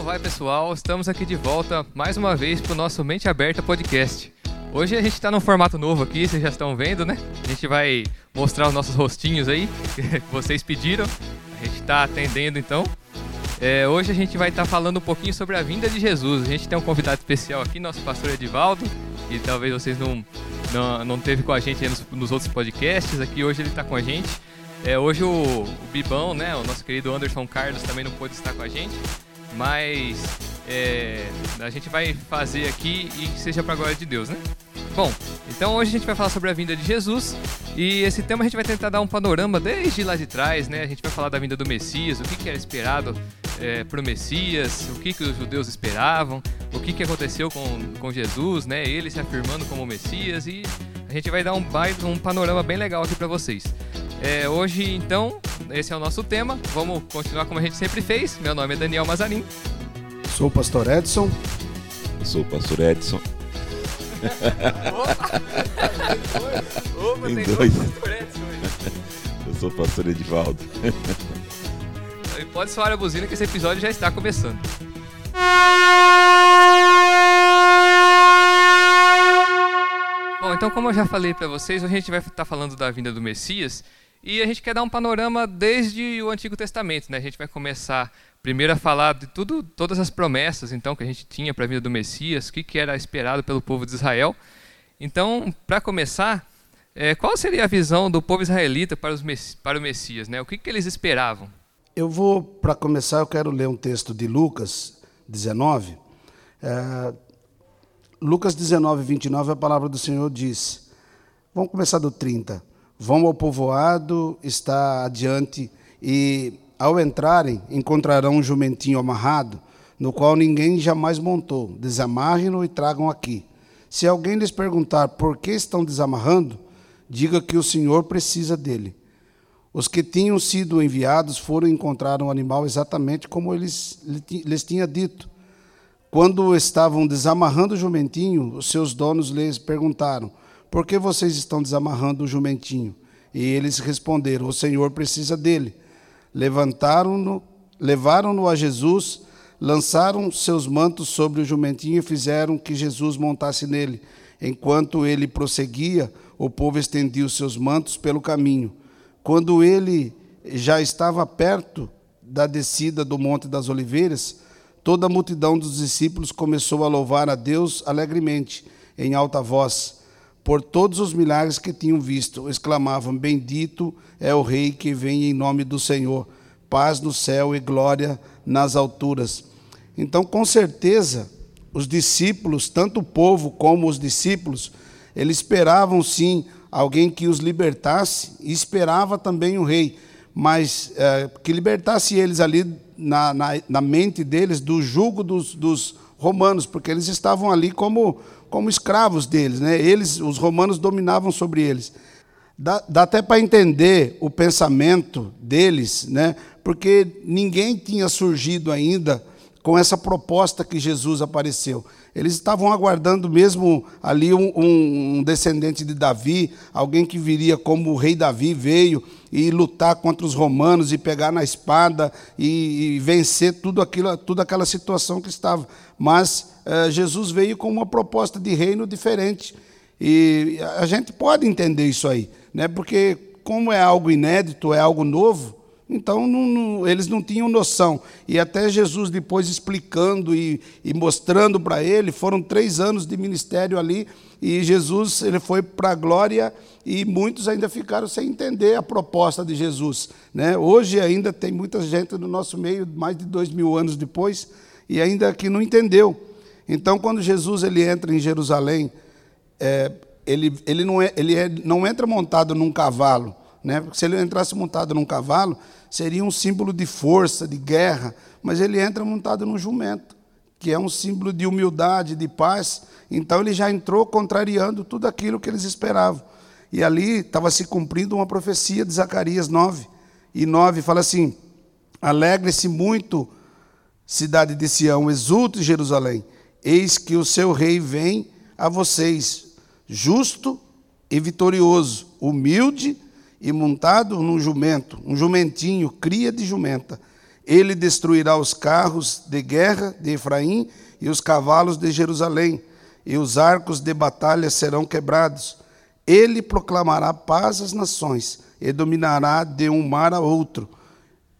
Como vai, pessoal? Estamos aqui de volta mais uma vez para o nosso Mente Aberta podcast. Hoje a gente está num formato novo aqui, vocês já estão vendo, né? A gente vai mostrar os nossos rostinhos aí, que vocês pediram. A gente está atendendo então. É, hoje a gente vai estar tá falando um pouquinho sobre a vinda de Jesus. A gente tem um convidado especial aqui, nosso pastor Edivaldo, que talvez vocês não, não, não teve com a gente nos, nos outros podcasts. Aqui hoje ele está com a gente. É, hoje o, o, Bibão, né, o nosso querido Anderson Carlos também não pôde estar com a gente, mas é, a gente vai fazer aqui e que seja para a glória de Deus, né? Bom, então hoje a gente vai falar sobre a vinda de Jesus e esse tema a gente vai tentar dar um panorama desde lá de trás, né? A gente vai falar da vinda do Messias, o que, que era esperado é, para o Messias, o que, que os judeus esperavam, o que, que aconteceu com, com Jesus, né? Ele se afirmando como Messias e a gente vai dar um, um panorama bem legal aqui para vocês. É, hoje, então, esse é o nosso tema. Vamos continuar como a gente sempre fez. Meu nome é Daniel Mazarin. Sou o pastor Edson. Eu sou o pastor Edson. Opa! Opa, tem, tem dois. pastor Edson Eu sou o pastor Edivaldo. Pode soar a buzina que esse episódio já está começando. Bom, então como eu já falei para vocês, hoje a gente vai estar falando da vinda do Messias e a gente quer dar um panorama desde o Antigo Testamento, né? A gente vai começar primeiro a falar de tudo, todas as promessas, então, que a gente tinha para a vida do Messias, o que, que era esperado pelo povo de Israel. Então, para começar, é, qual seria a visão do povo israelita para, os, para o Messias, né? O que, que eles esperavam? Eu vou, para começar, eu quero ler um texto de Lucas 19. É, Lucas 19, 29, a palavra do Senhor diz. Vamos começar do 30. Vão ao povoado, está adiante, e ao entrarem, encontrarão um jumentinho amarrado, no qual ninguém jamais montou. Desamarrem-no e tragam aqui. Se alguém lhes perguntar por que estão desamarrando, diga que o Senhor precisa dele. Os que tinham sido enviados foram encontrar o animal exatamente como eles lhes tinha dito. Quando estavam desamarrando o jumentinho, os seus donos lhes perguntaram: por que vocês estão desamarrando o jumentinho? E eles responderam: O Senhor precisa dele. Levantaram-no, levaram-no a Jesus, lançaram seus mantos sobre o jumentinho e fizeram que Jesus montasse nele. Enquanto ele prosseguia, o povo estendia os seus mantos pelo caminho. Quando ele já estava perto da descida do Monte das Oliveiras, toda a multidão dos discípulos começou a louvar a Deus alegremente, em alta voz por todos os milagres que tinham visto, exclamavam: Bendito é o Rei que vem em nome do Senhor, paz no céu e glória nas alturas. Então, com certeza, os discípulos, tanto o povo como os discípulos, eles esperavam sim alguém que os libertasse e esperava também o rei, mas é, que libertasse eles ali na, na, na, mente deles do jugo dos, dos romanos, porque eles estavam ali como como escravos deles, né? Eles, os romanos dominavam sobre eles. Dá, dá até para entender o pensamento deles, né? Porque ninguém tinha surgido ainda com essa proposta que Jesus apareceu. Eles estavam aguardando mesmo ali um, um, descendente de Davi, alguém que viria como o rei Davi veio e lutar contra os romanos e pegar na espada e, e vencer tudo aquilo, toda aquela situação que estava. Mas eh, Jesus veio com uma proposta de reino diferente. E a gente pode entender isso aí, né? porque como é algo inédito, é algo novo, então não, não, eles não tinham noção. E até Jesus depois explicando e, e mostrando para ele, foram três anos de ministério ali, e Jesus ele foi para a glória e muitos ainda ficaram sem entender a proposta de Jesus. Né? Hoje ainda tem muita gente no nosso meio, mais de dois mil anos depois, e ainda que não entendeu. Então, quando Jesus ele entra em Jerusalém, é, ele, ele, não é, ele é, não entra montado num cavalo, né? Porque se ele entrasse montado num cavalo, seria um símbolo de força, de guerra, mas ele entra montado num jumento, que é um símbolo de humildade, de paz. Então ele já entrou contrariando tudo aquilo que eles esperavam. E ali estava se cumprindo uma profecia de Zacarias 9. E 9 fala assim: Alegre-se muito, cidade de Sião, exulte Jerusalém, eis que o seu rei vem a vocês, justo e vitorioso, humilde e montado num jumento, um jumentinho, cria de jumenta. Ele destruirá os carros de guerra de Efraim e os cavalos de Jerusalém, e os arcos de batalha serão quebrados. Ele proclamará paz às nações e dominará de um mar a outro,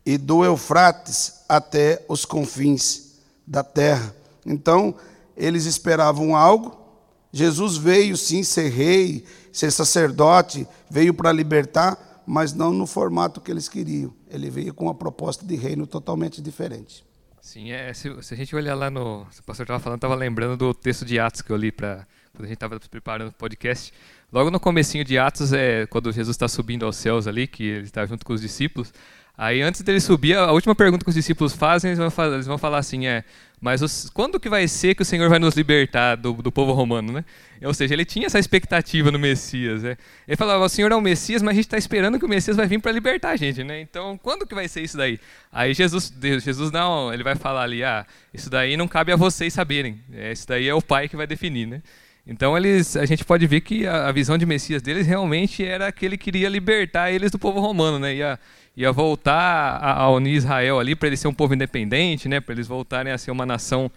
e do Eufrates até os confins da terra. Então, eles esperavam algo. Jesus veio sim ser rei, ser sacerdote, veio para libertar, mas não no formato que eles queriam. Ele veio com uma proposta de reino totalmente diferente. Sim, é, se, se a gente olhar lá no. O pastor estava falando, estava lembrando do texto de Atos que eu li para quando a gente estava preparando o podcast. Logo no comecinho de Atos, é quando Jesus está subindo aos céus ali, que ele está junto com os discípulos. Aí antes dele subir, a última pergunta que os discípulos fazem, eles vão falar, assim, é, mas os, quando que vai ser que o Senhor vai nos libertar do, do povo romano, né? Ou seja, ele tinha essa expectativa no Messias, né? Ele falava, o Senhor é o Messias, mas a gente está esperando que o Messias vai vir para libertar a gente, né? Então, quando que vai ser isso daí? Aí Jesus, Jesus não, ele vai falar ali, ah, isso daí não cabe a vocês saberem, é, isso daí é o Pai que vai definir, né? Então eles, a gente pode ver que a, a visão de Messias deles realmente era que ele queria libertar eles do povo romano, né? Ia, ia voltar a, a unir Israel ali para eles ser um povo independente, né? Para eles voltarem a ser uma nação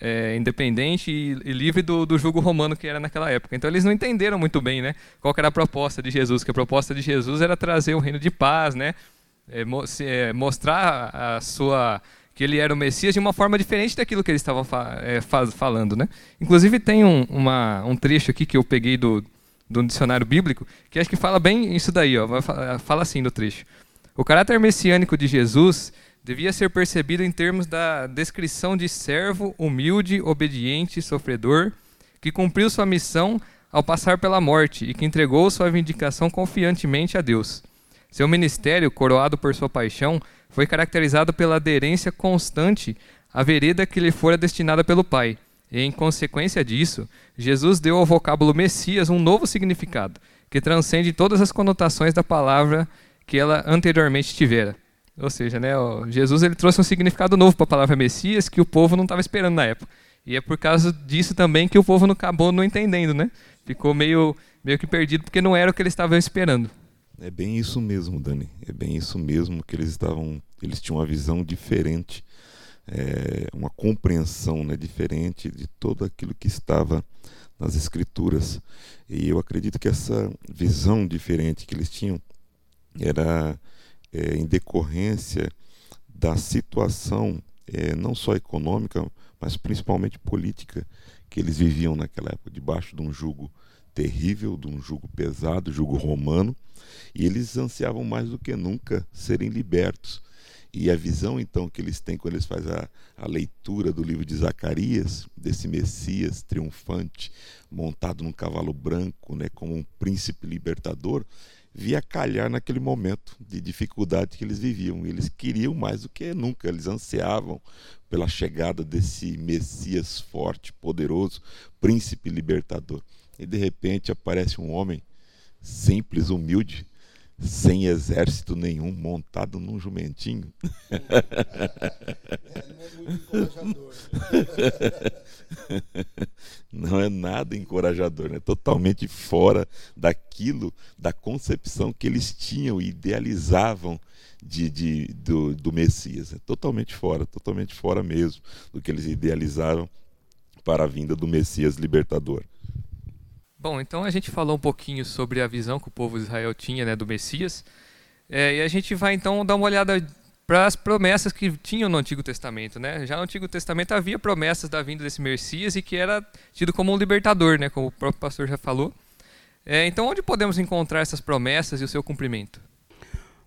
é, independente e, e livre do, do jugo romano que era naquela época. Então eles não entenderam muito bem, né? Qual era a proposta de Jesus? Que a proposta de Jesus era trazer um reino de paz, né? É, mo é, mostrar a sua que ele era o Messias de uma forma diferente daquilo que eles estavam fa é, falando, né? Inclusive tem um, uma, um trecho aqui que eu peguei do, do dicionário bíblico que acho que fala bem isso daí, ó. Fala assim do trecho. O caráter messiânico de Jesus devia ser percebido em termos da descrição de servo humilde, obediente, sofredor, que cumpriu sua missão ao passar pela morte e que entregou sua vindicação confiantemente a Deus. Seu ministério, coroado por sua paixão, foi caracterizado pela aderência constante à vereda que lhe fora destinada pelo Pai. E, em consequência disso, Jesus deu ao vocábulo Messias um novo significado, que transcende todas as conotações da palavra que ela anteriormente tivera. Ou seja, né, Jesus ele trouxe um significado novo para a palavra Messias que o povo não estava esperando na época. E é por causa disso também que o povo não acabou não entendendo, né? Ficou meio, meio que perdido porque não era o que eles estavam esperando. É bem isso mesmo, Dani. É bem isso mesmo que eles estavam. Eles tinham uma visão diferente, é, uma compreensão né, diferente de tudo aquilo que estava nas escrituras. E eu acredito que essa visão diferente que eles tinham era é, em decorrência da situação é, não só econômica, mas principalmente política que eles viviam naquela época, debaixo de um jugo terrível, de um jugo pesado, jugo romano, e eles ansiavam mais do que nunca serem libertos. E a visão então que eles têm quando eles fazem a, a leitura do livro de Zacarias, desse Messias triunfante, montado num cavalo branco, né, como um príncipe libertador, via calhar naquele momento de dificuldade que eles viviam. Eles queriam mais do que nunca, eles ansiavam pela chegada desse Messias forte, poderoso, príncipe libertador. E de repente aparece um homem simples, humilde, sem exército nenhum, montado num jumentinho. Não é nada encorajador, né? totalmente fora daquilo, da concepção que eles tinham e idealizavam de, de, do, do Messias. É totalmente fora, totalmente fora mesmo do que eles idealizaram para a vinda do Messias libertador. Bom, então a gente falou um pouquinho sobre a visão que o povo de Israel tinha né, do Messias. É, e a gente vai então dar uma olhada para as promessas que tinham no Antigo Testamento. Né? Já no Antigo Testamento havia promessas da vinda desse Messias e que era tido como um libertador, né, como o próprio pastor já falou. É, então, onde podemos encontrar essas promessas e o seu cumprimento?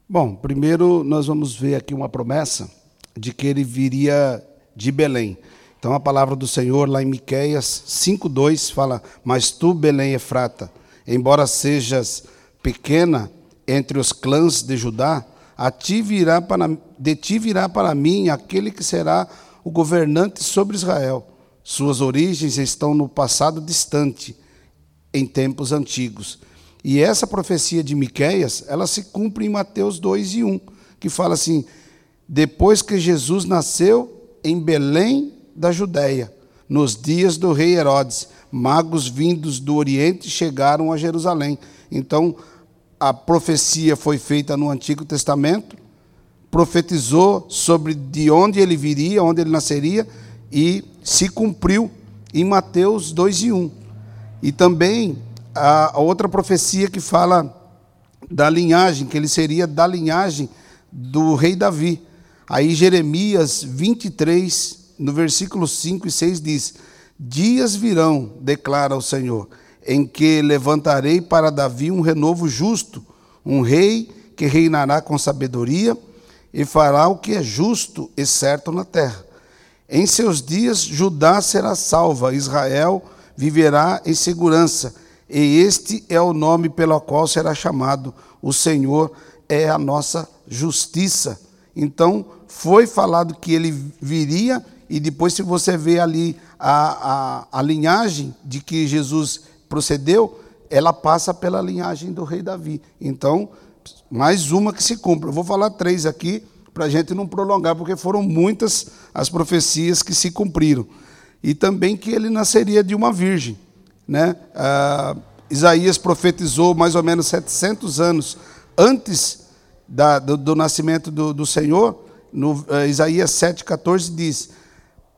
Bom, primeiro nós vamos ver aqui uma promessa de que ele viria de Belém. Então a palavra do Senhor lá em Miqueias 5:2 fala: "Mas tu, Belém Efrata, embora sejas pequena entre os clãs de Judá, a ti virá para, de ti virá para mim aquele que será o governante sobre Israel. Suas origens estão no passado distante, em tempos antigos." E essa profecia de Miqueias, ela se cumpre em Mateus 2 e 1, que fala assim: depois que Jesus nasceu em Belém da Judéia. Nos dias do rei Herodes, magos vindos do Oriente chegaram a Jerusalém. Então, a profecia foi feita no Antigo Testamento, profetizou sobre de onde ele viria, onde ele nasceria, e se cumpriu em Mateus 2 e 1. E também a outra profecia que fala da linhagem, que ele seria da linhagem do rei Davi. Aí Jeremias 23, no versículo 5 e 6 diz: Dias virão, declara o Senhor, em que levantarei para Davi um renovo justo, um rei que reinará com sabedoria e fará o que é justo e certo na terra. Em seus dias Judá será salva, Israel viverá em segurança, e este é o nome pelo qual será chamado: o Senhor é a nossa justiça. Então, foi falado que ele viria, e depois, se você vê ali a, a, a linhagem de que Jesus procedeu, ela passa pela linhagem do rei Davi. Então, mais uma que se cumpre. Eu vou falar três aqui para a gente não prolongar, porque foram muitas as profecias que se cumpriram. E também que ele nasceria de uma virgem. Né? Ah, Isaías profetizou mais ou menos 700 anos antes da, do, do, nascimento do, do Senhor. No uh, Isaías 7,14 diz: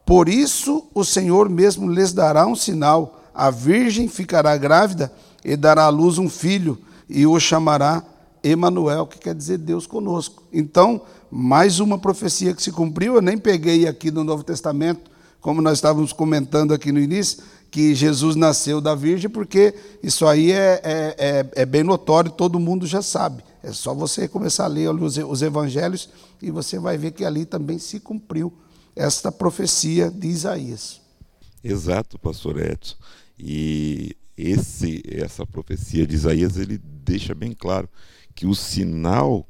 Por isso o Senhor mesmo lhes dará um sinal: a virgem ficará grávida e dará à luz um filho, e o chamará Emanuel, que quer dizer Deus conosco. Então, mais uma profecia que se cumpriu, eu nem peguei aqui no Novo Testamento, como nós estávamos comentando aqui no início, que Jesus nasceu da Virgem, porque isso aí é, é, é, é bem notório, todo mundo já sabe. É só você começar a ler os, os evangelhos e você vai ver que ali também se cumpriu esta profecia de Isaías. Exato, pastor Edson. E esse, essa profecia de Isaías ele deixa bem claro que o sinal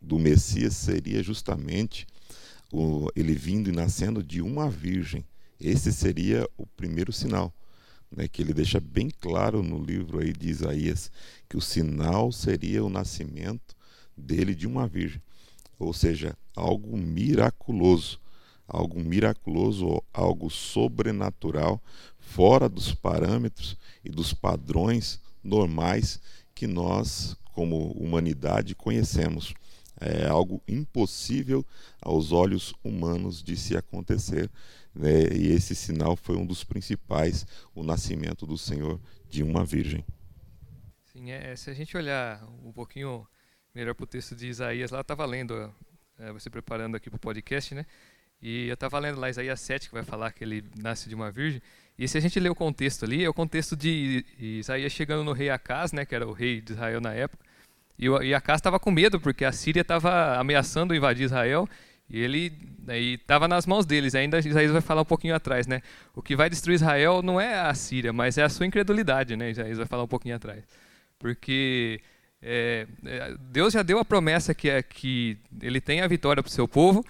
do Messias seria justamente o, ele vindo e nascendo de uma virgem. Esse seria o primeiro sinal, né, que ele deixa bem claro no livro aí de Isaías que o sinal seria o nascimento dele de uma virgem, ou seja, algo miraculoso, algo miraculoso, algo sobrenatural, fora dos parâmetros e dos padrões normais que nós como humanidade conhecemos. É algo impossível aos olhos humanos de se acontecer. Né? E esse sinal foi um dos principais, o nascimento do Senhor de uma virgem. Sim, é, se a gente olhar um pouquinho melhor para o texto de Isaías, lá estava lendo, é, você preparando aqui para o podcast, né? E eu estava lendo lá Isaías 7, que vai falar que ele nasce de uma virgem. E se a gente ler o contexto ali, é o contexto de Isaías chegando no rei Acas, né, que era o rei de Israel na época, e, e Acas estava com medo, porque a Síria estava ameaçando invadir Israel, e ele estava nas mãos deles. Ainda Isaías vai falar um pouquinho atrás, né? O que vai destruir Israel não é a Síria, mas é a sua incredulidade, né? Isaías vai falar um pouquinho atrás. Porque é, é Deus já deu a promessa que, é, que ele tem a vitória para o seu povo,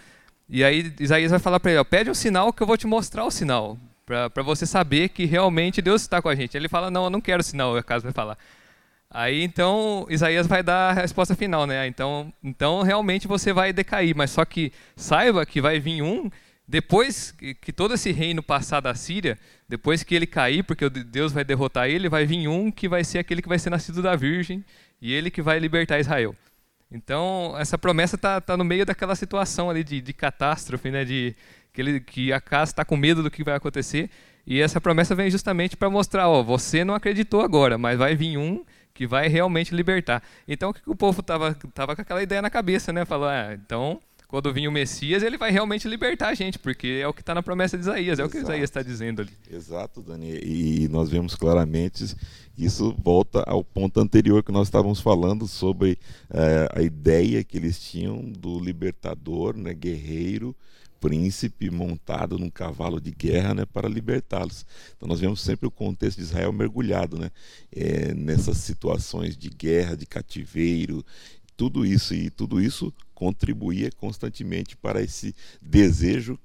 e aí Isaías vai falar para ele, pede um sinal que eu vou te mostrar o sinal, para você saber que realmente Deus está com a gente. Ele fala, não, eu não quero sinal, a casa vai falar. Aí então Isaías vai dar a resposta final, né? Então, então realmente você vai decair, mas só que saiba que vai vir um depois que todo esse reino passar da Síria, depois que ele cair, porque Deus vai derrotar ele, vai vir um que vai ser aquele que vai ser nascido da Virgem e ele que vai libertar Israel. Então essa promessa está tá no meio daquela situação ali de, de catástrofe, né? De que, ele, que a casa está com medo do que vai acontecer e essa promessa vem justamente para mostrar, ó, você não acreditou agora, mas vai vir um que vai realmente libertar. Então, o que, que o povo tava, tava com aquela ideia na cabeça, né? Falou, ah, então, quando vir o Messias, ele vai realmente libertar a gente, porque é o que está na promessa de Isaías, é Exato. o que Isaías está dizendo ali. Exato, Dani. E nós vemos claramente, isso volta ao ponto anterior que nós estávamos falando sobre é, a ideia que eles tinham do libertador, né, guerreiro, príncipe montado num cavalo de guerra né, para libertá-los. Então nós vemos sempre o contexto de Israel mergulhado né, é, nessas situações de guerra, de cativeiro, tudo isso e tudo isso contribuía constantemente para esse desejo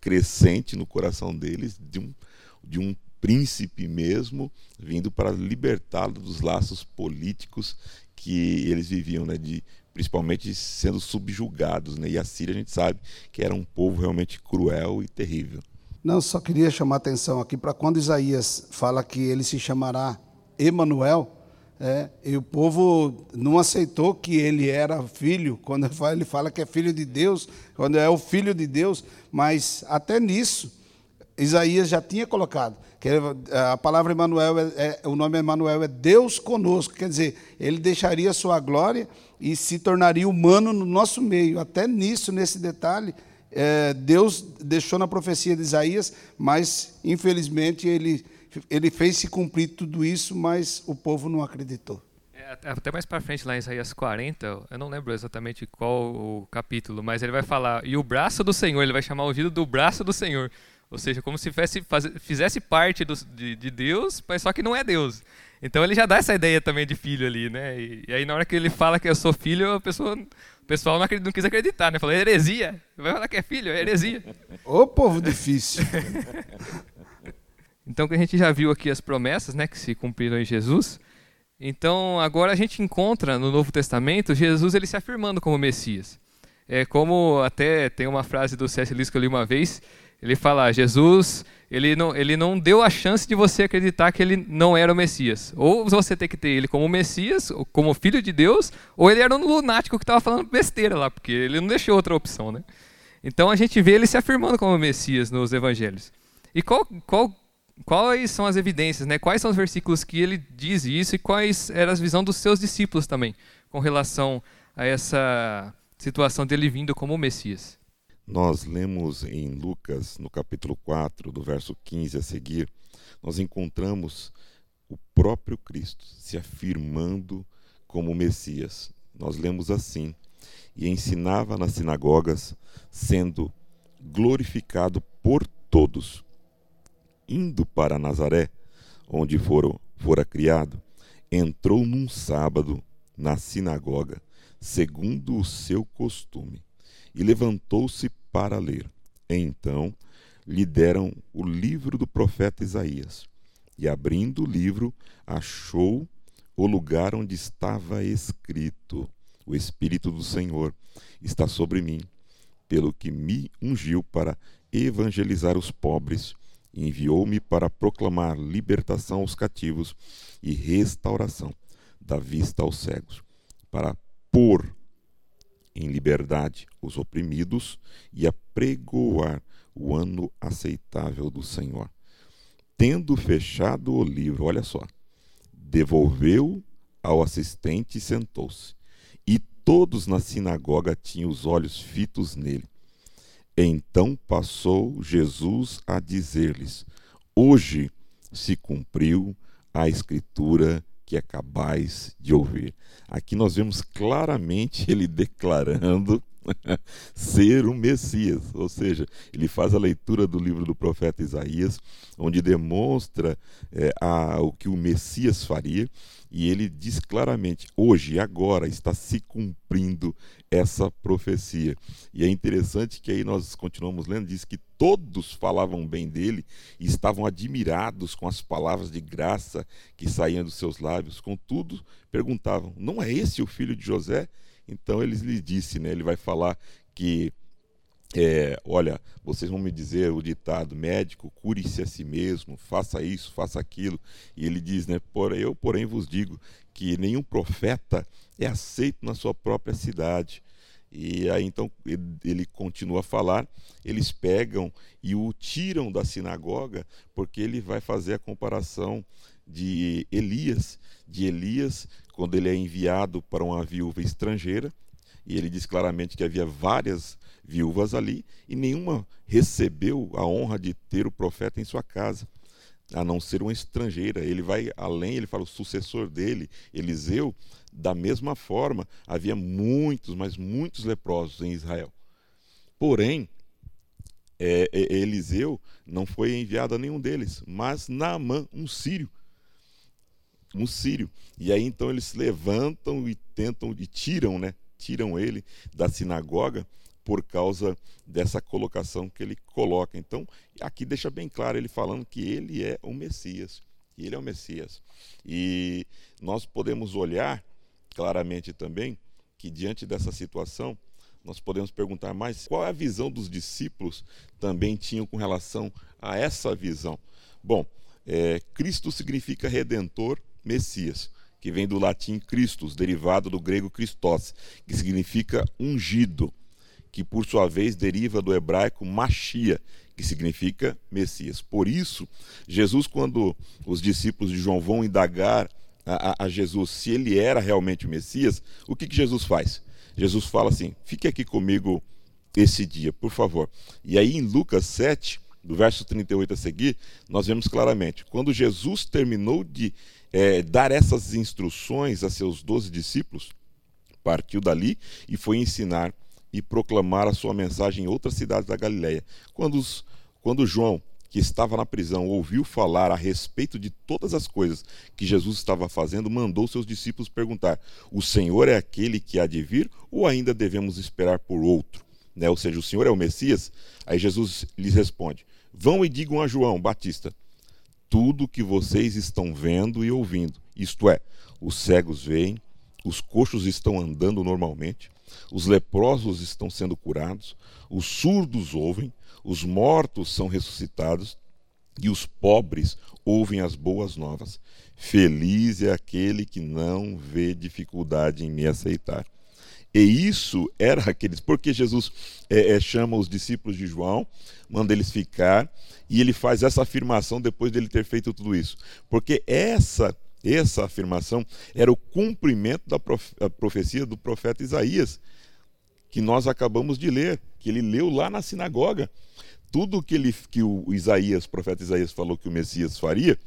crescente no coração deles de um, de um príncipe mesmo vindo para libertá-lo dos laços políticos que eles viviam, né, de principalmente sendo subjugados. Né? E a Síria a gente sabe que era um povo realmente cruel e terrível. Não, só queria chamar atenção aqui para quando Isaías fala que ele se chamará Emanuel, É, e o povo não aceitou que ele era filho, quando ele fala que é filho de Deus, quando é o filho de Deus, mas até nisso, Isaías já tinha colocado. Que a palavra Emanuel, é, é, o nome Emanuel é Deus conosco, quer dizer, ele deixaria sua glória e se tornaria humano no nosso meio. Até nisso, nesse detalhe, é, Deus deixou na profecia de Isaías, mas infelizmente ele ele fez se cumprir tudo isso, mas o povo não acreditou. É, até mais para frente, lá em Isaías 40, eu não lembro exatamente qual o capítulo, mas ele vai falar, e o braço do Senhor, ele vai chamar o ouvido do braço do Senhor. Ou seja, como se fizesse, fizesse parte do, de, de, Deus, mas só que não é Deus. Então ele já dá essa ideia também de filho ali, né? E, e aí na hora que ele fala que eu sou filho, a pessoa, o pessoal não, acredita, não quis acreditar, né? Falou, heresia. Vai falar que é filho, é heresia. Ô povo difícil. Então, que a gente já viu aqui as promessas né, que se cumpriram em Jesus. Então, agora a gente encontra no Novo Testamento Jesus ele se afirmando como Messias. É como até tem uma frase do C.S. Lewis que eu li uma vez, ele fala, Jesus, ele não, ele não deu a chance de você acreditar que ele não era o Messias. Ou você tem que ter ele como Messias, como filho de Deus, ou ele era um lunático que estava falando besteira lá, porque ele não deixou outra opção. Né? Então a gente vê ele se afirmando como Messias nos evangelhos. E qual, qual quais são as evidências, né? Quais são os versículos que ele diz isso e quais era a visão dos seus discípulos também com relação a essa situação dele vindo como Messias? Nós lemos em Lucas, no capítulo 4, do verso 15 a seguir, nós encontramos o próprio Cristo se afirmando como Messias. Nós lemos assim: e ensinava nas sinagogas, sendo glorificado por todos indo para Nazaré, onde foram, fora criado, entrou num sábado na sinagoga, segundo o seu costume, e levantou-se para ler. Então lhe deram o livro do profeta Isaías. E abrindo o livro, achou o lugar onde estava escrito: O Espírito do Senhor está sobre mim, pelo que me ungiu para evangelizar os pobres enviou-me para proclamar libertação aos cativos e restauração da vista aos cegos, para pôr em liberdade os oprimidos e apregoar o ano aceitável do Senhor. Tendo fechado o livro, olha só, devolveu ao assistente e sentou-se. E todos na sinagoga tinham os olhos fitos nele. Então passou Jesus a dizer-lhes: Hoje se cumpriu a escritura que acabais de ouvir. Aqui nós vemos claramente ele declarando ser o Messias, ou seja, ele faz a leitura do livro do profeta Isaías, onde demonstra é, a, o que o Messias faria, e ele diz claramente: hoje, agora, está se cumprindo essa profecia. E é interessante que aí nós continuamos lendo, diz que todos falavam bem dele e estavam admirados com as palavras de graça que saíam dos seus lábios. Contudo, perguntavam: não é esse o filho de José? Então ele lhe disse, né, ele vai falar que é, olha, vocês vão me dizer o ditado médico, cure-se a si mesmo, faça isso, faça aquilo. E ele diz, né, por eu, porém, vos digo que nenhum profeta é aceito na sua própria cidade. E aí então ele continua a falar, eles pegam e o tiram da sinagoga, porque ele vai fazer a comparação de Elias, de Elias, quando ele é enviado para uma viúva estrangeira, e ele diz claramente que havia várias viúvas ali e nenhuma recebeu a honra de ter o profeta em sua casa, a não ser uma estrangeira. Ele vai além, ele fala o sucessor dele, Eliseu, da mesma forma, havia muitos, mas muitos leprosos em Israel. Porém, é, é, Eliseu não foi enviado a nenhum deles, mas Naamã, um sírio. Um sírio. E aí então eles se levantam e tentam e tiram, né? tiram ele da sinagoga por causa dessa colocação que ele coloca. Então, aqui deixa bem claro ele falando que ele é o Messias. Ele é o Messias. E nós podemos olhar claramente também que diante dessa situação, nós podemos perguntar mais qual é a visão dos discípulos também tinham com relação a essa visão. Bom, é, Cristo significa redentor, Messias. que vem do latim Christus, derivado do grego Christos, que significa ungido, que por sua vez deriva do hebraico Machia, que significa Messias. Por isso, Jesus, quando os discípulos de João vão indagar a, a Jesus se ele era realmente o Messias, o que, que Jesus faz? Jesus fala assim: fique aqui comigo esse dia, por favor. E aí em Lucas 7, do verso 38 a seguir, nós vemos claramente: quando Jesus terminou de é, dar essas instruções a seus doze discípulos, partiu dali e foi ensinar e proclamar a sua mensagem em outras cidades da Galiléia. Quando, os, quando João, que estava na prisão, ouviu falar a respeito de todas as coisas que Jesus estava fazendo, mandou seus discípulos perguntar: O Senhor é aquele que há de vir ou ainda devemos esperar por outro? Né? Ou seja, o Senhor é o Messias? Aí Jesus lhes responde: Vão e digam a João Batista tudo que vocês estão vendo e ouvindo. Isto é, os cegos veem, os coxos estão andando normalmente, os leprosos estão sendo curados, os surdos ouvem, os mortos são ressuscitados e os pobres ouvem as boas novas. Feliz é aquele que não vê dificuldade em me aceitar. E isso era aqueles, porque Jesus é, é, chama os discípulos de João, manda eles ficar, e ele faz essa afirmação depois dele ter feito tudo isso. Porque essa essa afirmação era o cumprimento da profecia do profeta Isaías, que nós acabamos de ler, que ele leu lá na sinagoga. Tudo que, ele, que o Isaías, o profeta Isaías falou que o Messias faria,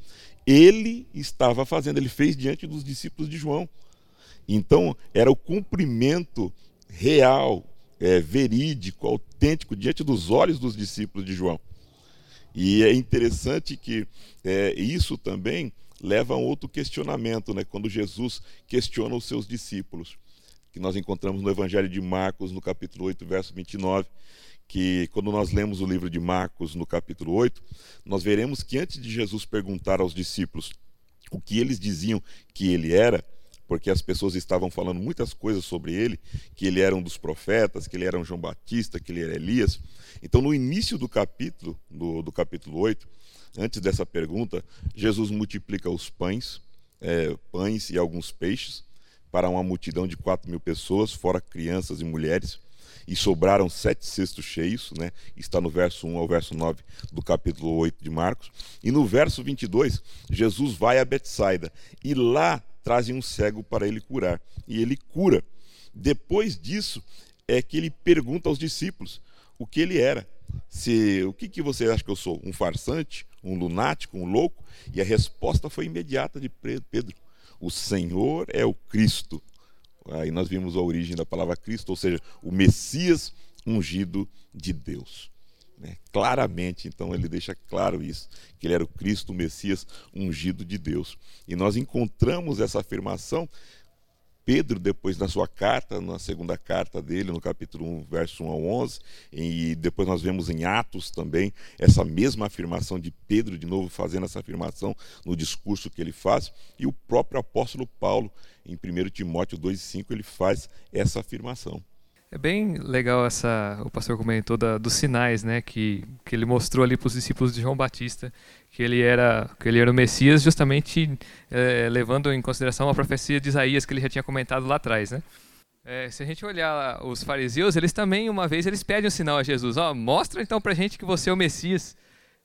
ele estava fazendo, ele fez diante dos discípulos de João. Então, era o cumprimento real, é, verídico, autêntico, diante dos olhos dos discípulos de João. E é interessante que é, isso também leva a um outro questionamento, né? quando Jesus questiona os seus discípulos, que nós encontramos no Evangelho de Marcos, no capítulo 8, verso 29, que quando nós lemos o livro de Marcos, no capítulo 8, nós veremos que antes de Jesus perguntar aos discípulos o que eles diziam que ele era, porque as pessoas estavam falando muitas coisas sobre ele, que ele era um dos profetas, que ele era um João Batista, que ele era Elias. Então, no início do capítulo, do, do capítulo 8, antes dessa pergunta, Jesus multiplica os pães, é, pães e alguns peixes, para uma multidão de quatro mil pessoas, fora crianças e mulheres, e sobraram sete cestos cheios, né? está no verso 1 ao verso 9 do capítulo 8 de Marcos. E no verso 22, Jesus vai a Betsaida, e lá trazem um cego para ele curar. E ele cura. Depois disso, é que ele pergunta aos discípulos o que ele era. Se o que, que você acha que eu sou? Um farsante? Um lunático? Um louco? E a resposta foi imediata de Pedro: O Senhor é o Cristo. Aí nós vimos a origem da palavra Cristo, ou seja, o Messias ungido de Deus. Né? Claramente, então, ele deixa claro isso, que ele era o Cristo, o Messias ungido de Deus. E nós encontramos essa afirmação. Pedro, depois na sua carta, na segunda carta dele, no capítulo 1, verso 1 ao 11, e depois nós vemos em Atos também essa mesma afirmação de Pedro, de novo fazendo essa afirmação no discurso que ele faz, e o próprio apóstolo Paulo, em 1 Timóteo 2,5, ele faz essa afirmação. É bem legal essa, o pastor comentou da, dos sinais, né, que, que ele mostrou ali para os discípulos de João Batista, que ele era, que ele era o Messias, justamente é, levando em consideração a profecia de Isaías que ele já tinha comentado lá atrás, né. É, se a gente olhar os fariseus, eles também uma vez eles pedem um sinal a Jesus, ó, mostra então para gente que você é o Messias.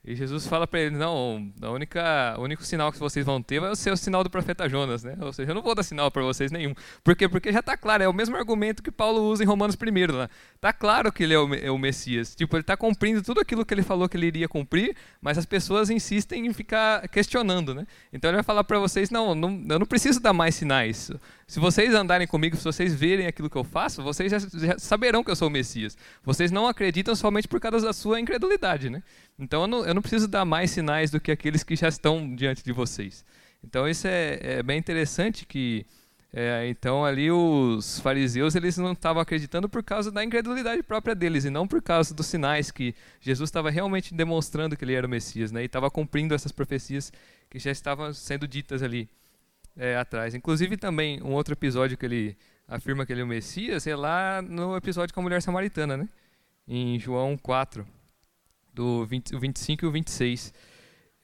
E Jesus fala para ele: Não, a única, o único sinal que vocês vão ter vai ser o sinal do profeta Jonas, né? Ou seja, eu não vou dar sinal para vocês nenhum. Por quê? Porque já está claro, é o mesmo argumento que Paulo usa em Romanos 1 lá. Está claro que ele é o, é o, Messias. Tipo, ele está cumprindo tudo aquilo que ele falou que ele iria cumprir, mas as pessoas insistem em ficar questionando, né? Então ele vai falar para vocês: não, não, eu não preciso dar mais sinais. Se vocês andarem comigo, se vocês verem aquilo que eu faço, vocês já, já saberão que eu sou o Messias. Vocês não acreditam somente por causa da sua incredulidade, né? Então eu não, eu não preciso dar mais sinais do que aqueles que já estão diante de vocês. Então isso é, é bem interessante que é, então ali os fariseus eles não estavam acreditando por causa da incredulidade própria deles e não por causa dos sinais que Jesus estava realmente demonstrando que ele era o Messias, né? E estava cumprindo essas profecias que já estavam sendo ditas ali é, atrás. Inclusive também um outro episódio que ele afirma que ele é o Messias é lá no episódio com a mulher samaritana, né? Em João 4 do 20, o 25 e o 26.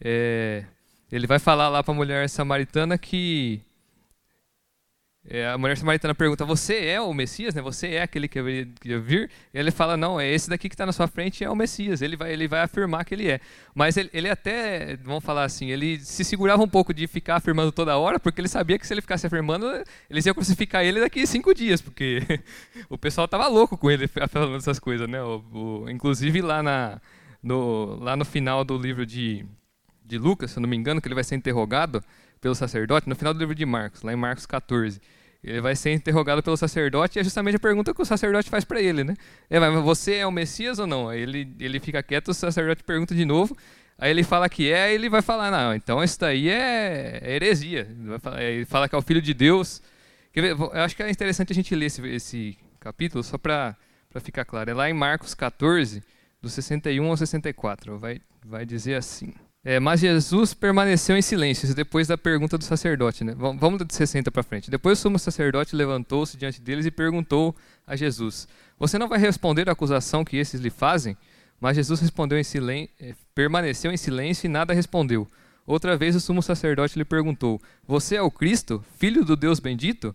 É, ele vai falar lá para a mulher samaritana que é, a mulher samaritana pergunta: Você é o Messias? Né? Você é aquele que ia vir? E ele fala: Não, é esse daqui que está na sua frente é o Messias. Ele vai, ele vai afirmar que ele é. Mas ele, ele, até, vamos falar assim, ele se segurava um pouco de ficar afirmando toda hora, porque ele sabia que se ele ficasse afirmando, eles iam crucificar ele daqui cinco dias, porque o pessoal estava louco com ele falando essas coisas. Né? O, o, inclusive lá, na, no, lá no final do livro de, de Lucas, se eu não me engano, que ele vai ser interrogado pelo sacerdote, no final do livro de Marcos, lá em Marcos 14. Ele vai ser interrogado pelo sacerdote e é justamente a pergunta que o sacerdote faz para ele, né? É, mas você é o Messias ou não? Aí ele, ele fica quieto, o sacerdote pergunta de novo, aí ele fala que é, ele vai falar, não, então isso daí é, é heresia. Ele fala que é o Filho de Deus. Eu acho que é interessante a gente ler esse, esse capítulo, só para ficar claro. É lá em Marcos 14, do 61 ao 64. Vai, vai dizer assim... É, mas Jesus permaneceu em silêncio depois da pergunta do sacerdote. Né? Vamos de 60 para frente. Depois o sumo sacerdote levantou-se diante deles e perguntou a Jesus: Você não vai responder à acusação que esses lhe fazem? Mas Jesus respondeu em silêncio, é, permaneceu em silêncio e nada respondeu. Outra vez o sumo sacerdote lhe perguntou: Você é o Cristo, filho do Deus bendito?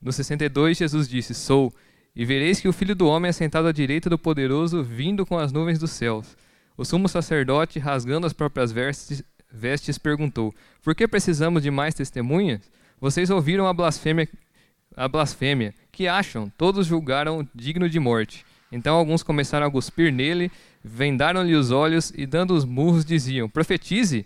No 62 Jesus disse: Sou. E vereis que o filho do homem é sentado à direita do poderoso, vindo com as nuvens dos céus. O sumo sacerdote, rasgando as próprias vestes, vestes, perguntou: Por que precisamos de mais testemunhas? Vocês ouviram a blasfêmia, a blasfêmia. Que acham? Todos julgaram digno de morte. Então alguns começaram a cuspir nele, vendaram-lhe os olhos e, dando os murros, diziam: Profetize!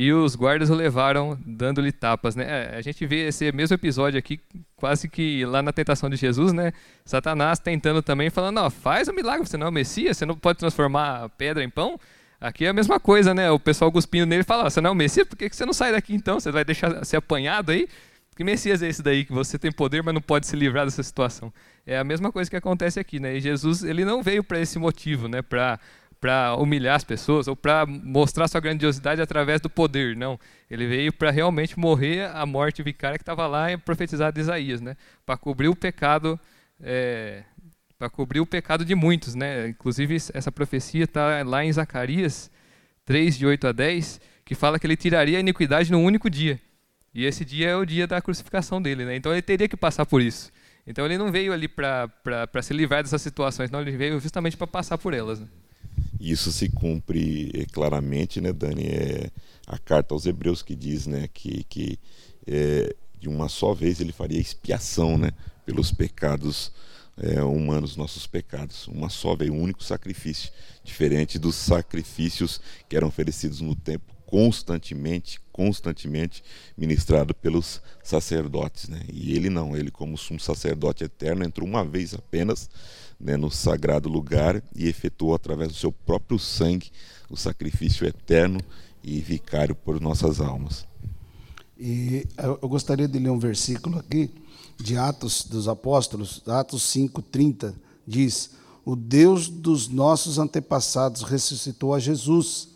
E os guardas o levaram dando-lhe tapas, né? É, a gente vê esse mesmo episódio aqui, quase que lá na tentação de Jesus, né? Satanás tentando também, falando: faz o um milagre, você não é o Messias, você não pode transformar pedra em pão. Aqui é a mesma coisa, né? O pessoal cuspindo nele fala: você não é o Messias, por que você não sai daqui então? Você vai deixar ser apanhado aí? Que Messias é esse daí que você tem poder, mas não pode se livrar dessa situação? É a mesma coisa que acontece aqui, né? E Jesus, ele não veio para esse motivo, né? Para para humilhar as pessoas ou para mostrar sua grandiosidade através do poder, não. Ele veio para realmente morrer a morte vicária que estava lá profetizada de Isaías, né? Para cobrir o pecado, é, para cobrir o pecado de muitos, né? Inclusive essa profecia está lá em Zacarias 3 de 8 a 10, que fala que ele tiraria a iniquidade num único dia. E esse dia é o dia da crucificação dele, né? Então ele teria que passar por isso. Então ele não veio ali para se livrar dessas situações, não, ele veio justamente para passar por elas. Né? Isso se cumpre é, claramente, né, Dani? É a carta aos Hebreus que diz, né, que, que é, de uma só vez ele faria expiação, né, pelos pecados é, humanos, nossos pecados. Uma só vez, um único sacrifício, diferente dos sacrifícios que eram oferecidos no templo constantemente, constantemente ministrado pelos sacerdotes, né? E ele não, ele como sumo sacerdote eterno entrou uma vez apenas né, no sagrado lugar e efetuou através do seu próprio sangue o sacrifício eterno e vicário por nossas almas. E eu gostaria de ler um versículo aqui de Atos dos Apóstolos, Atos 5:30, diz: "O Deus dos nossos antepassados ressuscitou a Jesus,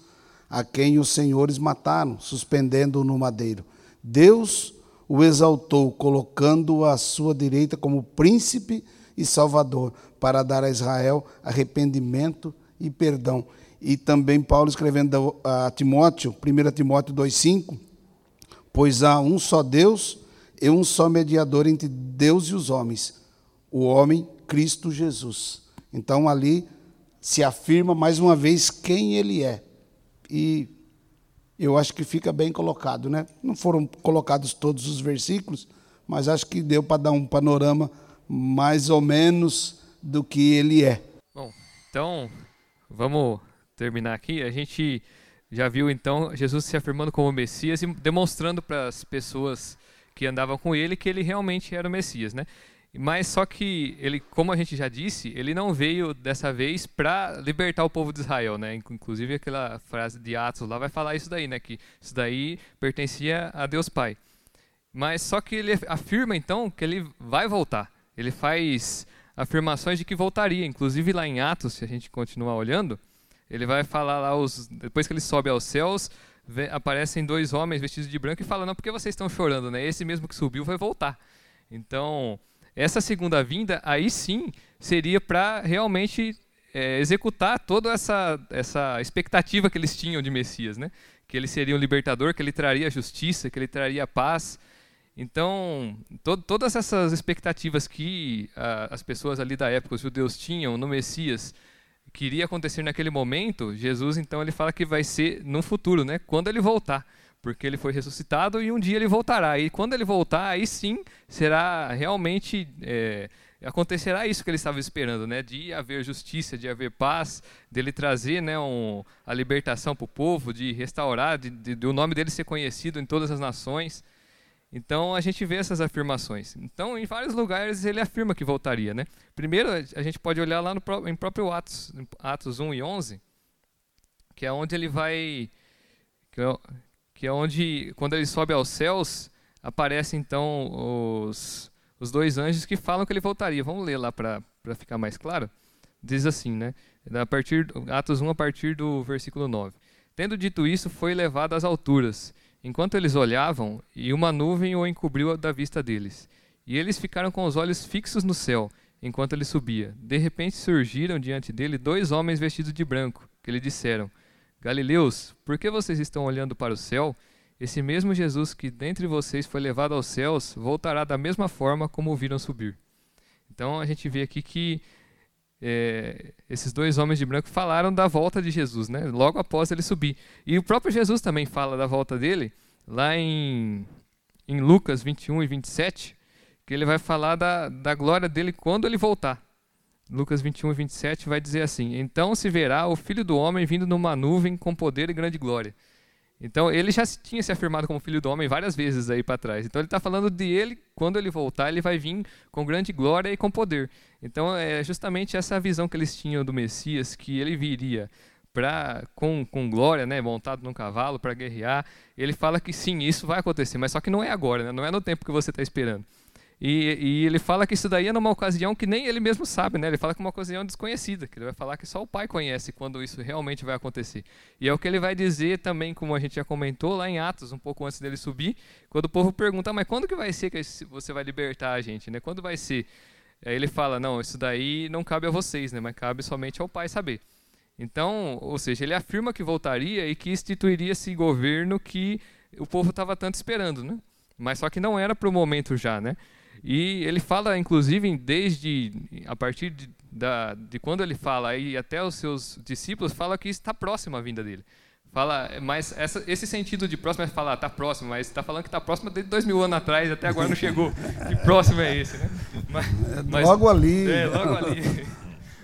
a quem os senhores mataram, suspendendo-o no madeiro. Deus o exaltou, colocando-o à sua direita como príncipe e salvador, para dar a Israel arrependimento e perdão. E também Paulo escrevendo a Timóteo, 1 Timóteo 2,5, pois há um só Deus e um só mediador entre Deus e os homens, o homem Cristo Jesus. Então ali se afirma mais uma vez quem ele é. E eu acho que fica bem colocado, né? Não foram colocados todos os versículos, mas acho que deu para dar um panorama mais ou menos do que ele é. Bom, então vamos terminar aqui. A gente já viu então Jesus se afirmando como Messias e demonstrando para as pessoas que andavam com ele que ele realmente era o Messias, né? Mas só que ele, como a gente já disse, ele não veio dessa vez para libertar o povo de Israel, né? Inclusive aquela frase de Atos lá vai falar isso daí, né? Que isso daí pertencia a Deus Pai. Mas só que ele afirma então que ele vai voltar. Ele faz afirmações de que voltaria. Inclusive lá em Atos, se a gente continuar olhando, ele vai falar lá, os, depois que ele sobe aos céus, aparecem dois homens vestidos de branco e falam, não, por que vocês estão chorando? Né? Esse mesmo que subiu vai voltar. Então, essa segunda vinda, aí sim, seria para realmente é, executar toda essa, essa expectativa que eles tinham de Messias, né? que ele seria um libertador, que ele traria justiça, que ele traria paz, Então, to todas essas expectativas que uh, as pessoas ali da época, os judeus, tinham no Messias, que iria acontecer naquele momento, Jesus então ele fala que vai ser no futuro, né? Quando ele voltar, porque ele foi ressuscitado e um dia ele voltará. E quando ele voltar, aí sim será realmente é, acontecerá isso que ele estava esperando, né? De haver justiça, de haver paz, dele trazer, né, um, a libertação para o povo, de restaurar, de, de, de o nome dele ser conhecido em todas as nações. Então a gente vê essas afirmações. Então em vários lugares ele afirma que voltaria, né? Primeiro a gente pode olhar lá no em próprio Atos, Atos 1 e 11, que é onde ele vai que é, que é onde quando ele sobe aos céus aparecem então os os dois anjos que falam que ele voltaria. Vamos ler lá para ficar mais claro. Diz assim, né? A partir Atos 1 a partir do versículo 9. Tendo dito isso, foi levado às alturas enquanto eles olhavam, e uma nuvem o encobriu da vista deles. E eles ficaram com os olhos fixos no céu, enquanto ele subia. De repente surgiram diante dele dois homens vestidos de branco, que lhe disseram: Galileus, por que vocês estão olhando para o céu? Esse mesmo Jesus que dentre vocês foi levado aos céus, voltará da mesma forma como o viram subir. Então a gente vê aqui que é, esses dois homens de branco falaram da volta de Jesus, né? logo após ele subir. E o próprio Jesus também fala da volta dele, lá em, em Lucas 21 e 27, que ele vai falar da, da glória dele quando ele voltar. Lucas 21 e 27 vai dizer assim: Então se verá o filho do homem vindo numa nuvem com poder e grande glória. Então ele já tinha se afirmado como filho do homem várias vezes aí para trás. Então ele está falando de ele quando ele voltar, ele vai vir com grande glória e com poder. Então é justamente essa visão que eles tinham do Messias, que ele viria para com, com glória, né, montado num cavalo para guerrear. Ele fala que sim, isso vai acontecer, mas só que não é agora, né, não é no tempo que você está esperando. E, e, ele fala que isso daí é numa ocasião que nem ele mesmo sabe, né? Ele fala que é uma ocasião desconhecida, que ele vai falar que só o pai conhece quando isso realmente vai acontecer. E é o que ele vai dizer também, como a gente já comentou lá em Atos, um pouco antes dele subir, quando o povo pergunta, mas quando que vai ser que você vai libertar a gente, né? Quando vai ser? Aí ele fala, não, isso daí não cabe a vocês, né? Mas cabe somente ao pai saber. Então, ou seja, ele afirma que voltaria e que instituiria esse governo que o povo estava tanto esperando, né? Mas só que não era para o momento já, né? E ele fala, inclusive, desde a partir de, da, de quando ele fala aí até os seus discípulos, fala que está próximo a vinda dele. Fala, mas essa, esse sentido de próximo é falar, está próximo, mas está falando que está próximo desde dois mil anos atrás, até agora não chegou. que próximo é esse, né? Mas, é mas, logo ali. É, logo ali.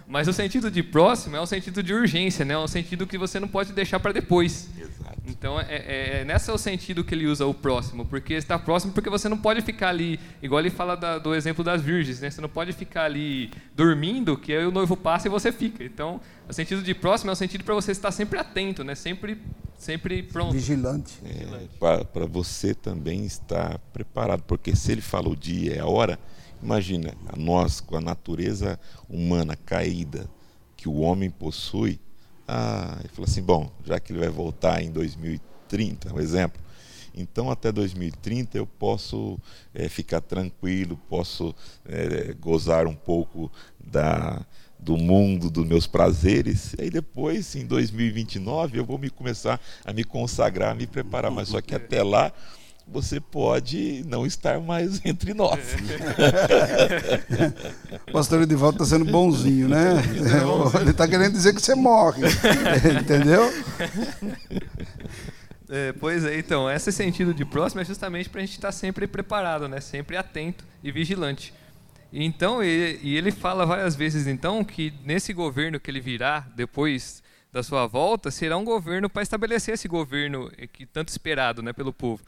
Mas o sentido de próximo é um sentido de urgência, né? É um sentido que você não pode deixar para depois. Exato. Então, é, é, é, nesse é o sentido que ele usa o próximo, porque está próximo porque você não pode ficar ali, igual ele fala da, do exemplo das virgens, né? Você não pode ficar ali dormindo, que aí o noivo passa e você fica. Então, o sentido de próximo é um sentido para você estar sempre atento, né? Sempre, sempre pronto. Vigilante. É, para você também estar preparado, porque se ele fala o dia e a hora Imagina, nós com a natureza humana caída que o homem possui, ah, ele falou assim, bom, já que ele vai voltar em 2030, um exemplo, então até 2030 eu posso é, ficar tranquilo, posso é, gozar um pouco da, do mundo, dos meus prazeres, e aí depois, em 2029, eu vou me começar a me consagrar, a me preparar, mas só que até lá você pode não estar mais entre nós. o pastor Edivaldo está sendo bonzinho, né? Ele está querendo dizer que você morre. Entendeu? É, pois é, então, esse sentido de próximo é justamente para a gente estar tá sempre preparado, né? sempre atento e vigilante. Então, e, e ele fala várias vezes então que nesse governo que ele virá depois da sua volta, será um governo para estabelecer esse governo que tanto esperado né, pelo povo.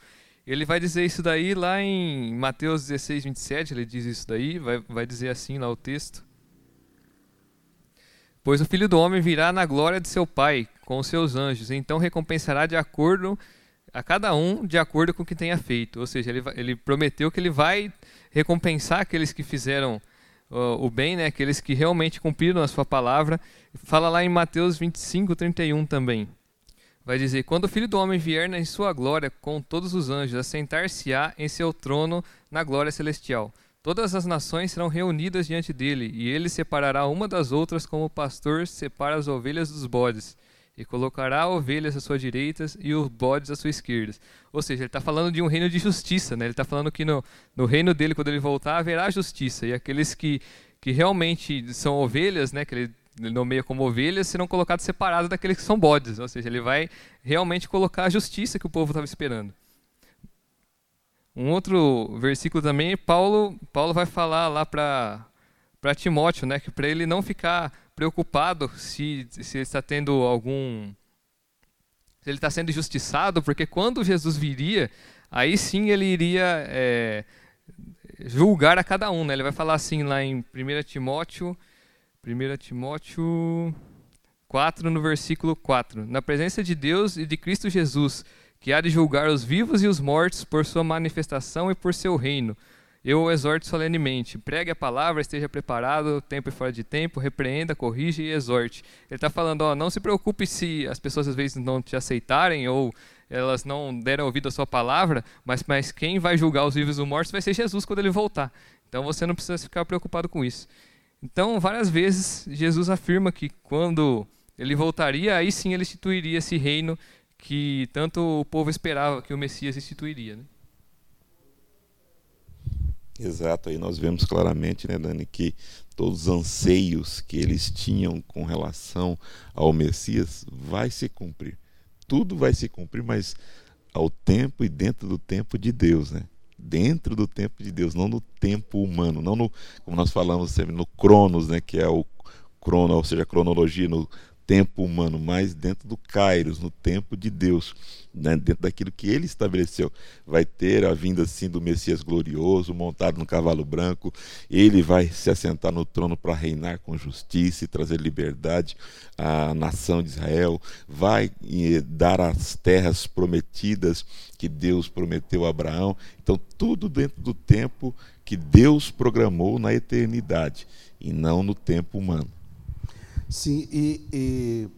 Ele vai dizer isso daí lá em Mateus 16, 27, ele diz isso daí, vai, vai dizer assim lá o texto. Pois o filho do homem virá na glória de seu Pai, com os seus anjos, então recompensará de acordo a cada um de acordo com o que tenha feito. Ou seja, ele, ele prometeu que ele vai recompensar aqueles que fizeram uh, o bem, né? aqueles que realmente cumpriram a sua palavra. Fala lá em Mateus 25, 31 também vai dizer: Quando o filho do homem vier em sua glória com todos os anjos, assentar-se-á em seu trono na glória celestial. Todas as nações serão reunidas diante dele, e ele separará uma das outras como o pastor separa as ovelhas dos bodes. e colocará ovelhas à sua direita e os bodes à sua esquerda. Ou seja, ele está falando de um reino de justiça, né? Ele está falando que no, no reino dele, quando ele voltar, haverá justiça. E aqueles que, que realmente são ovelhas, né? Que ele, ele nomeia como ovelhas, serão colocados separados daqueles que são bodes. Ou seja, ele vai realmente colocar a justiça que o povo estava esperando. Um outro versículo também, Paulo, Paulo vai falar lá para para Timóteo, né, que para ele não ficar preocupado se, se ele está tendo algum se ele está sendo injustiçado, porque quando Jesus viria, aí sim ele iria é, julgar a cada um. Né? Ele vai falar assim lá em 1 Timóteo, 1 Timóteo 4, no versículo 4. Na presença de Deus e de Cristo Jesus, que há de julgar os vivos e os mortos por sua manifestação e por seu reino. Eu o exorto solenemente, pregue a palavra, esteja preparado, tempo e fora de tempo, repreenda, corrige e exorte. Ele está falando, ó, não se preocupe se as pessoas às vezes não te aceitarem ou elas não deram ouvido à sua palavra, mas, mas quem vai julgar os vivos e os mortos vai ser Jesus quando ele voltar. Então você não precisa ficar preocupado com isso. Então, várias vezes, Jesus afirma que quando ele voltaria, aí sim ele instituiria esse reino que tanto o povo esperava que o Messias instituiria. Né? Exato, aí nós vemos claramente, né, Dani, que todos os anseios que eles tinham com relação ao Messias vai se cumprir. Tudo vai se cumprir, mas ao tempo e dentro do tempo de Deus, né? Dentro do tempo de Deus, não no tempo humano, não no, como nós falamos sempre, no Cronos, né, que é o crono, ou seja, a cronologia, no tempo humano, mas dentro do Kairos, no tempo de Deus, né? dentro daquilo que ele estabeleceu. Vai ter a vinda assim do Messias glorioso, montado no cavalo branco, ele vai se assentar no trono para reinar com justiça e trazer liberdade à nação de Israel, vai dar as terras prometidas que Deus prometeu a Abraão. Então, tudo dentro do tempo que Deus programou na eternidade e não no tempo humano. Sim, e, e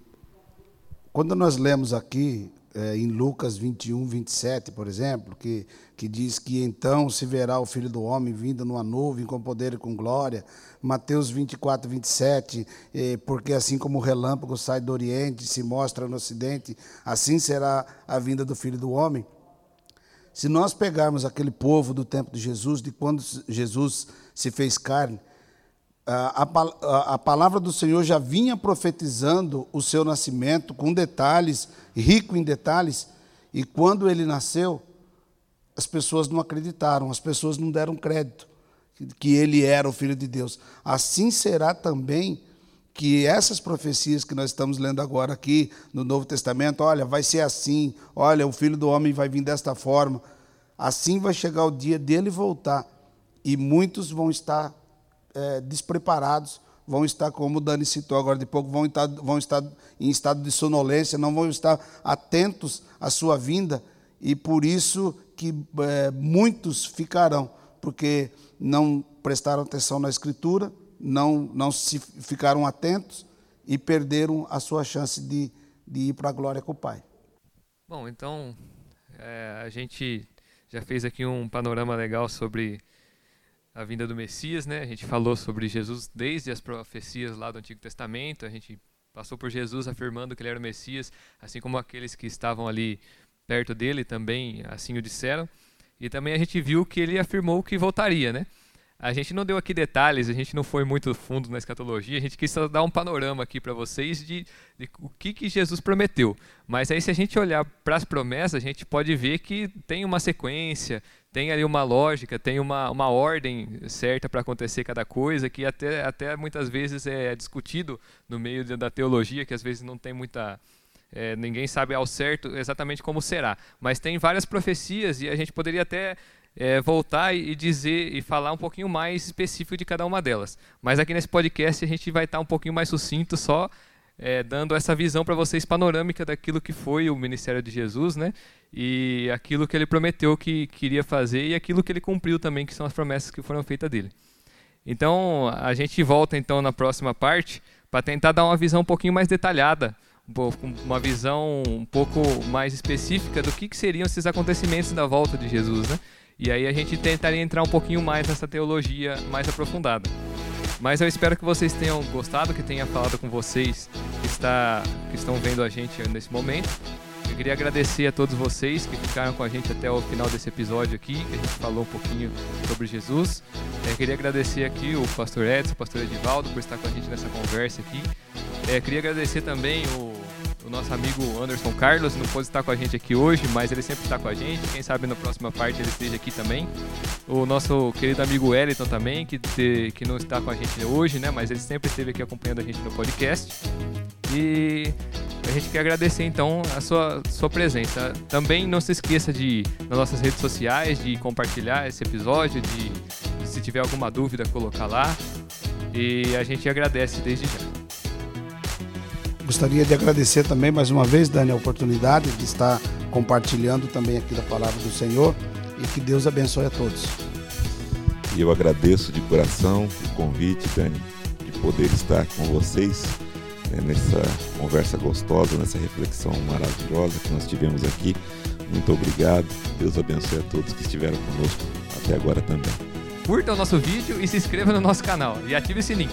quando nós lemos aqui é, em Lucas 21, 27, por exemplo, que, que diz que então se verá o Filho do Homem vindo numa nuvem com poder e com glória. Mateus 24, 27, é, porque assim como o relâmpago sai do Oriente e se mostra no Ocidente, assim será a vinda do Filho do Homem. Se nós pegarmos aquele povo do tempo de Jesus, de quando Jesus se fez carne, a, a, a, palavra do Senhor já vinha profetizando o seu nascimento com detalhes, rico em detalhes, e quando ele nasceu, as pessoas não acreditaram, as pessoas não deram crédito que ele era o filho de Deus. Assim será também que essas profecias que nós estamos lendo agora aqui no Novo Testamento, olha, vai ser assim, olha, o filho do homem vai vir desta forma. Assim vai chegar o dia dele voltar e muitos vão estar é, despreparados, vão estar, como o Dani citou agora de pouco, vão estar, vão estar em estado de sonolência, não vão estar atentos à sua vinda, e por isso que é, muitos ficarão, porque não prestaram atenção na Escritura, não, não se ficaram atentos e perderam a sua chance de, de ir para a glória com o Pai. Bom, então é, a gente já fez aqui um panorama legal sobre a vinda do Messias, né? A gente falou sobre Jesus desde as profecias lá do Antigo Testamento, a gente passou por Jesus afirmando que ele era o Messias, assim como aqueles que estavam ali perto dele também assim o disseram. E também a gente viu que ele afirmou que voltaria, né? A gente não deu aqui detalhes, a gente não foi muito fundo na escatologia, a gente quis só dar um panorama aqui para vocês de, de, o que, que Jesus prometeu. Mas aí, se a gente olhar para as promessas, a gente pode ver que tem uma sequência, tem ali uma lógica, tem uma, uma ordem certa para acontecer cada coisa, que até, até muitas vezes é discutido no meio da teologia, que às vezes não tem muita. É, ninguém sabe ao certo exatamente como será. Mas tem várias profecias e a gente poderia até é, voltar e dizer e falar um pouquinho mais específico de cada uma delas. Mas aqui nesse podcast a gente vai estar um pouquinho mais sucinto, só é, dando essa visão para vocês panorâmica daquilo que foi o ministério de Jesus, né? E aquilo que ele prometeu que queria fazer e aquilo que ele cumpriu também, que são as promessas que foram feitas dele. Então a gente volta então na próxima parte para tentar dar uma visão um pouquinho mais detalhada, uma visão um pouco mais específica do que, que seriam esses acontecimentos da volta de Jesus, né? E aí a gente tentaria entrar um pouquinho mais nessa teologia mais aprofundada. Mas eu espero que vocês tenham gostado, que tenha falado com vocês que, está, que estão vendo a gente nesse momento. Eu queria agradecer a todos vocês que ficaram com a gente até o final desse episódio aqui, que a gente falou um pouquinho sobre Jesus. Eu queria agradecer aqui o pastor Edson, o pastor Edivaldo, por estar com a gente nessa conversa aqui. Eu queria agradecer também o, o nosso amigo Anderson Carlos, não pôde estar com a gente aqui hoje, mas ele sempre está com a gente. Quem sabe na próxima parte ele esteja aqui também. O nosso querido amigo Wellington também, que, te, que não está com a gente hoje, né? Mas ele sempre esteve aqui acompanhando a gente no podcast. E a gente quer agradecer então a sua, sua presença. Também não se esqueça de nas nossas redes sociais de compartilhar esse episódio, de, de se tiver alguma dúvida colocar lá. E a gente agradece desde já. Gostaria de agradecer também mais uma vez, Dani, a oportunidade de estar compartilhando também aqui da palavra do Senhor e que Deus abençoe a todos. E eu agradeço de coração o convite, Dani, de poder estar com vocês né, nessa conversa gostosa, nessa reflexão maravilhosa que nós tivemos aqui. Muito obrigado. Deus abençoe a todos que estiveram conosco até agora também. Curta o nosso vídeo e se inscreva no nosso canal e ative o sininho.